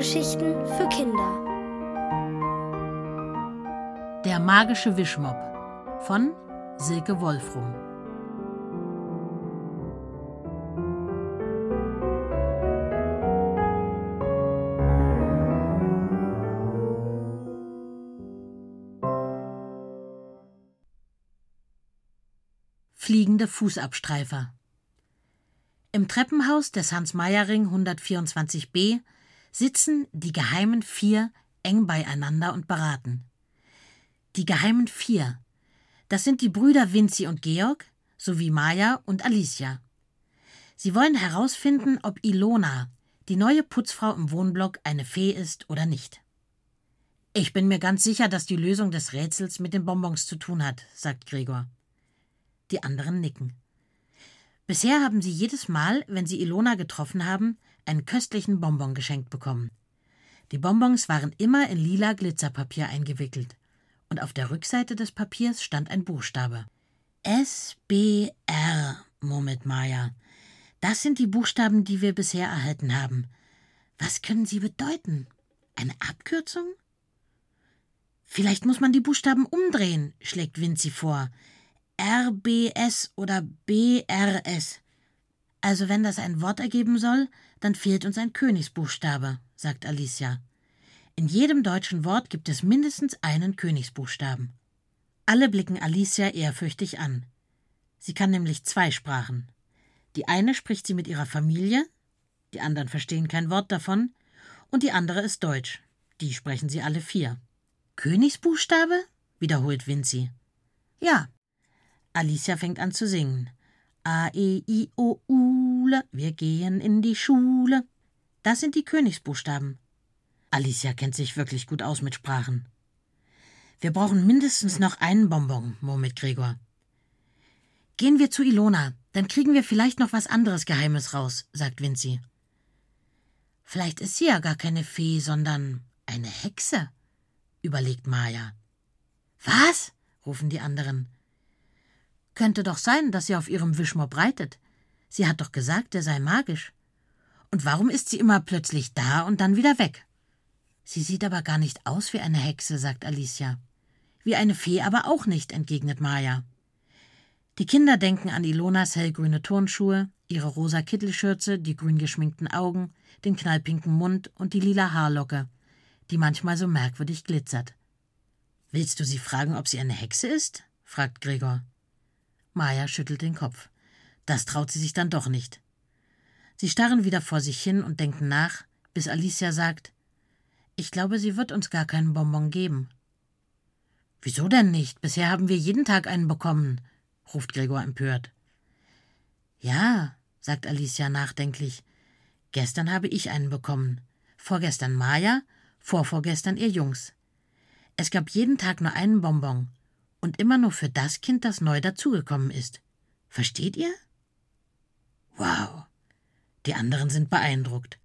Hörgeschichten für Kinder. Der magische Wischmopp von Silke Wolfrum. Fliegende Fußabstreifer. Im Treppenhaus des Hans-Meyer-Ring 124b sitzen die geheimen Vier eng beieinander und beraten. Die geheimen Vier, das sind die Brüder Vinzi und Georg sowie Maja und Alicia. Sie wollen herausfinden, ob Ilona, die neue Putzfrau im Wohnblock, eine Fee ist oder nicht. Ich bin mir ganz sicher, dass die Lösung des Rätsels mit den Bonbons zu tun hat, sagt Gregor. Die anderen nicken. Bisher haben sie jedes Mal, wenn sie Ilona getroffen haben, einen köstlichen Bonbon geschenkt bekommen. Die Bonbons waren immer in lila Glitzerpapier eingewickelt, und auf der Rückseite des Papiers stand ein Buchstabe. S-B-R, murmelt Maya. Das sind die Buchstaben, die wir bisher erhalten haben. Was können sie bedeuten? Eine Abkürzung? Vielleicht muss man die Buchstaben umdrehen, schlägt Vinci vor. RBS oder BRS. Also wenn das ein Wort ergeben soll, dann fehlt uns ein Königsbuchstabe, sagt Alicia. In jedem deutschen Wort gibt es mindestens einen Königsbuchstaben. Alle blicken Alicia ehrfürchtig an. Sie kann nämlich zwei Sprachen. Die eine spricht sie mit ihrer Familie, die anderen verstehen kein Wort davon, und die andere ist Deutsch. Die sprechen sie alle vier. Königsbuchstabe? wiederholt Vinci. Ja. Alicia fängt an zu singen. A, E, I, O, Ule, wir gehen in die Schule. Das sind die Königsbuchstaben. Alicia kennt sich wirklich gut aus mit Sprachen. Wir brauchen mindestens noch einen Bonbon, murmelt Gregor. Gehen wir zu Ilona, dann kriegen wir vielleicht noch was anderes Geheimes raus, sagt Vinci. Vielleicht ist sie ja gar keine Fee, sondern eine Hexe, überlegt Maja. Was? rufen die anderen. Könnte doch sein, dass sie auf ihrem Wischmopp reitet. Sie hat doch gesagt, er sei magisch. Und warum ist sie immer plötzlich da und dann wieder weg? Sie sieht aber gar nicht aus wie eine Hexe, sagt Alicia. Wie eine Fee aber auch nicht, entgegnet Maja. Die Kinder denken an Ilonas hellgrüne Turnschuhe, ihre rosa Kittelschürze, die grün geschminkten Augen, den knallpinken Mund und die lila Haarlocke, die manchmal so merkwürdig glitzert. Willst du sie fragen, ob sie eine Hexe ist? fragt Gregor. Maja schüttelt den Kopf. Das traut sie sich dann doch nicht. Sie starren wieder vor sich hin und denken nach, bis Alicia sagt: Ich glaube, sie wird uns gar keinen Bonbon geben. Wieso denn nicht? Bisher haben wir jeden Tag einen bekommen, ruft Gregor empört. Ja, sagt Alicia nachdenklich. Gestern habe ich einen bekommen. Vorgestern Maja, vorvorgestern ihr Jungs. Es gab jeden Tag nur einen Bonbon und immer nur für das Kind, das neu dazugekommen ist. Versteht ihr? Wow. Die anderen sind beeindruckt.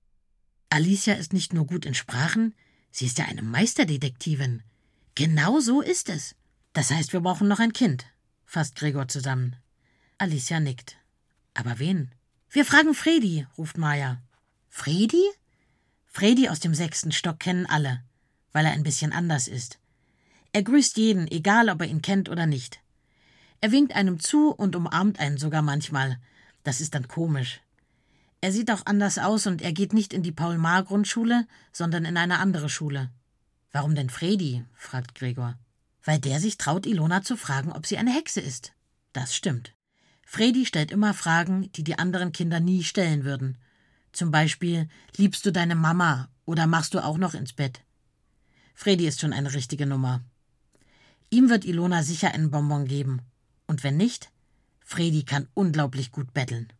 Alicia ist nicht nur gut in Sprachen, sie ist ja eine Meisterdetektivin. Genau so ist es. Das heißt, wir brauchen noch ein Kind, fasst Gregor zusammen. Alicia nickt. Aber wen? Wir fragen Fredi, ruft Maja. Fredi? Fredi aus dem sechsten Stock kennen alle, weil er ein bisschen anders ist. Er grüßt jeden, egal ob er ihn kennt oder nicht. Er winkt einem zu und umarmt einen sogar manchmal. Das ist dann komisch. Er sieht auch anders aus und er geht nicht in die Paul-Maar-Grundschule, sondern in eine andere Schule. Warum denn Fredi? fragt Gregor. Weil der sich traut, Ilona zu fragen, ob sie eine Hexe ist. Das stimmt. Fredi stellt immer Fragen, die die anderen Kinder nie stellen würden. Zum Beispiel, liebst du deine Mama oder machst du auch noch ins Bett? Fredi ist schon eine richtige Nummer. Ihm wird Ilona sicher einen Bonbon geben. Und wenn nicht, Fredi kann unglaublich gut betteln.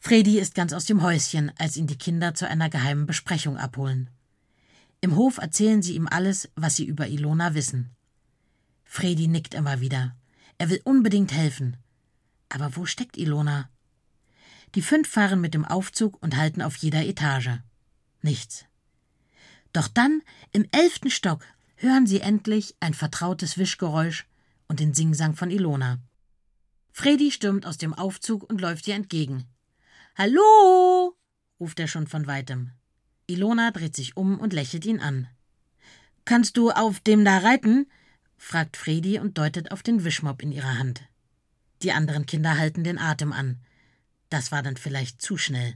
Fredi ist ganz aus dem Häuschen, als ihn die Kinder zu einer geheimen Besprechung abholen. Im Hof erzählen sie ihm alles, was sie über Ilona wissen. Fredi nickt immer wieder. Er will unbedingt helfen. Aber wo steckt Ilona? Die fünf fahren mit dem Aufzug und halten auf jeder Etage. Nichts. Doch dann, im elften Stock, hören sie endlich ein vertrautes Wischgeräusch und den Singsang von Ilona. Fredi stürmt aus dem Aufzug und läuft ihr entgegen. Hallo! ruft er schon von weitem. Ilona dreht sich um und lächelt ihn an. Kannst du auf dem da reiten? fragt Fredi und deutet auf den Wischmopp in ihrer Hand. Die anderen Kinder halten den Atem an. Das war dann vielleicht zu schnell.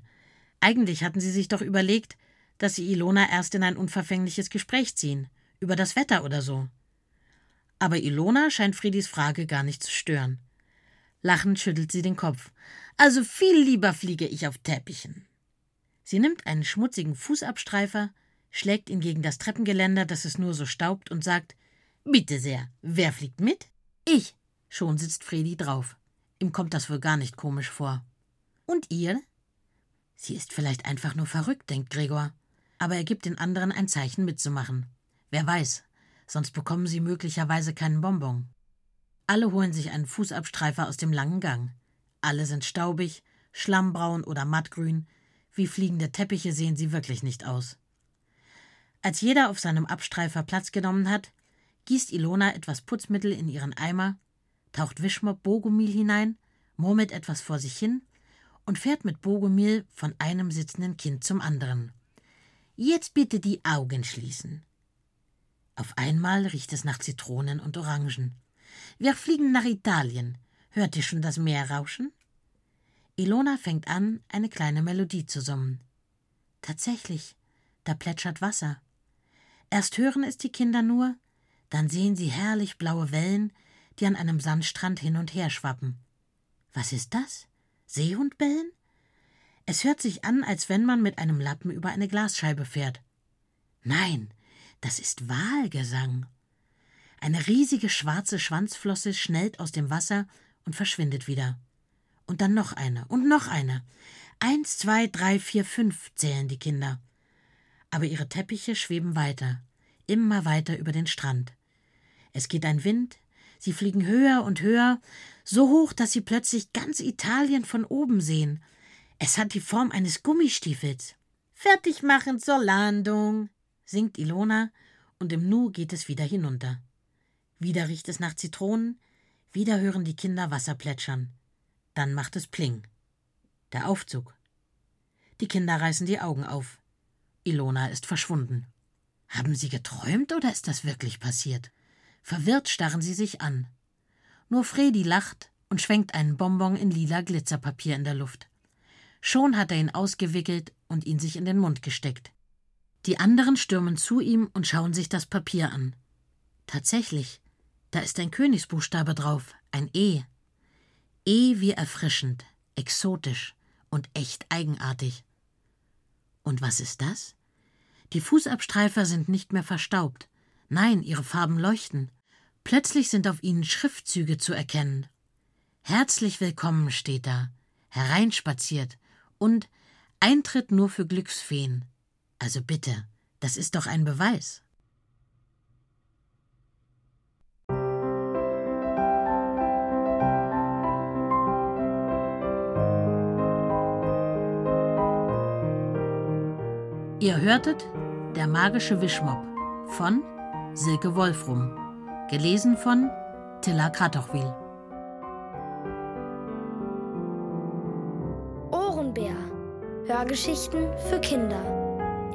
Eigentlich hatten sie sich doch überlegt, dass sie Ilona erst in ein unverfängliches Gespräch ziehen, über das Wetter oder so. Aber Ilona scheint Fredis Frage gar nicht zu stören. Lachend schüttelt sie den Kopf. Also viel lieber fliege ich auf Teppichen. Sie nimmt einen schmutzigen Fußabstreifer, schlägt ihn gegen das Treppengeländer, dass es nur so staubt, und sagt: Bitte sehr, wer fliegt mit? Ich. Schon sitzt Fredi drauf. Ihm kommt das wohl gar nicht komisch vor. Und ihr? Sie ist vielleicht einfach nur verrückt, denkt Gregor. Aber er gibt den anderen ein Zeichen mitzumachen. Wer weiß, sonst bekommen sie möglicherweise keinen Bonbon. Alle holen sich einen Fußabstreifer aus dem langen Gang. Alle sind staubig, schlammbraun oder mattgrün. Wie fliegende Teppiche sehen sie wirklich nicht aus. Als jeder auf seinem Abstreifer Platz genommen hat, gießt Ilona etwas Putzmittel in ihren Eimer, taucht Wischmopp Bogomil hinein, murmelt etwas vor sich hin und fährt mit Bogomil von einem sitzenden Kind zum anderen. Jetzt bitte die Augen schließen. Auf einmal riecht es nach Zitronen und Orangen. Wir fliegen nach Italien. Hört ihr schon das Meer rauschen? Ilona fängt an, eine kleine Melodie zu summen. Tatsächlich, da plätschert Wasser. Erst hören es die Kinder nur, dann sehen sie herrlich blaue Wellen, die an einem Sandstrand hin und her schwappen. Was ist das? Seehundbellen? Es hört sich an, als wenn man mit einem Lappen über eine Glasscheibe fährt. Nein, das ist Walgesang. Eine riesige schwarze Schwanzflosse schnellt aus dem Wasser und verschwindet wieder. Und dann noch eine und noch eine. Eins, zwei, drei, vier, fünf zählen die Kinder. Aber ihre Teppiche schweben weiter, immer weiter über den Strand. Es geht ein Wind, sie fliegen höher und höher, so hoch, dass sie plötzlich ganz Italien von oben sehen. Es hat die Form eines Gummistiefels. Fertig machen zur Landung, singt Ilona, und im Nu geht es wieder hinunter. Wieder riecht es nach Zitronen, wieder hören die Kinder Wasser plätschern. Dann macht es Pling. Der Aufzug. Die Kinder reißen die Augen auf. Ilona ist verschwunden. Haben sie geträumt oder ist das wirklich passiert? Verwirrt starren sie sich an. Nur Fredi lacht und schwenkt einen Bonbon in lila Glitzerpapier in der Luft. Schon hat er ihn ausgewickelt und ihn sich in den Mund gesteckt. Die anderen stürmen zu ihm und schauen sich das Papier an. Tatsächlich, da ist ein Königsbuchstabe drauf, ein E. E wie erfrischend, exotisch und echt eigenartig. Und was ist das? Die Fußabstreifer sind nicht mehr verstaubt. Nein, ihre Farben leuchten. Plötzlich sind auf ihnen Schriftzüge zu erkennen. Herzlich willkommen steht da, hereinspaziert und Eintritt nur für Glücksfeen. Also bitte, das ist doch ein Beweis. Ihr hörtet Der magische Wischmopp von Silke Wolfrum, gelesen von Tilla Kratochwil. Ohrenbär. Hörgeschichten für Kinder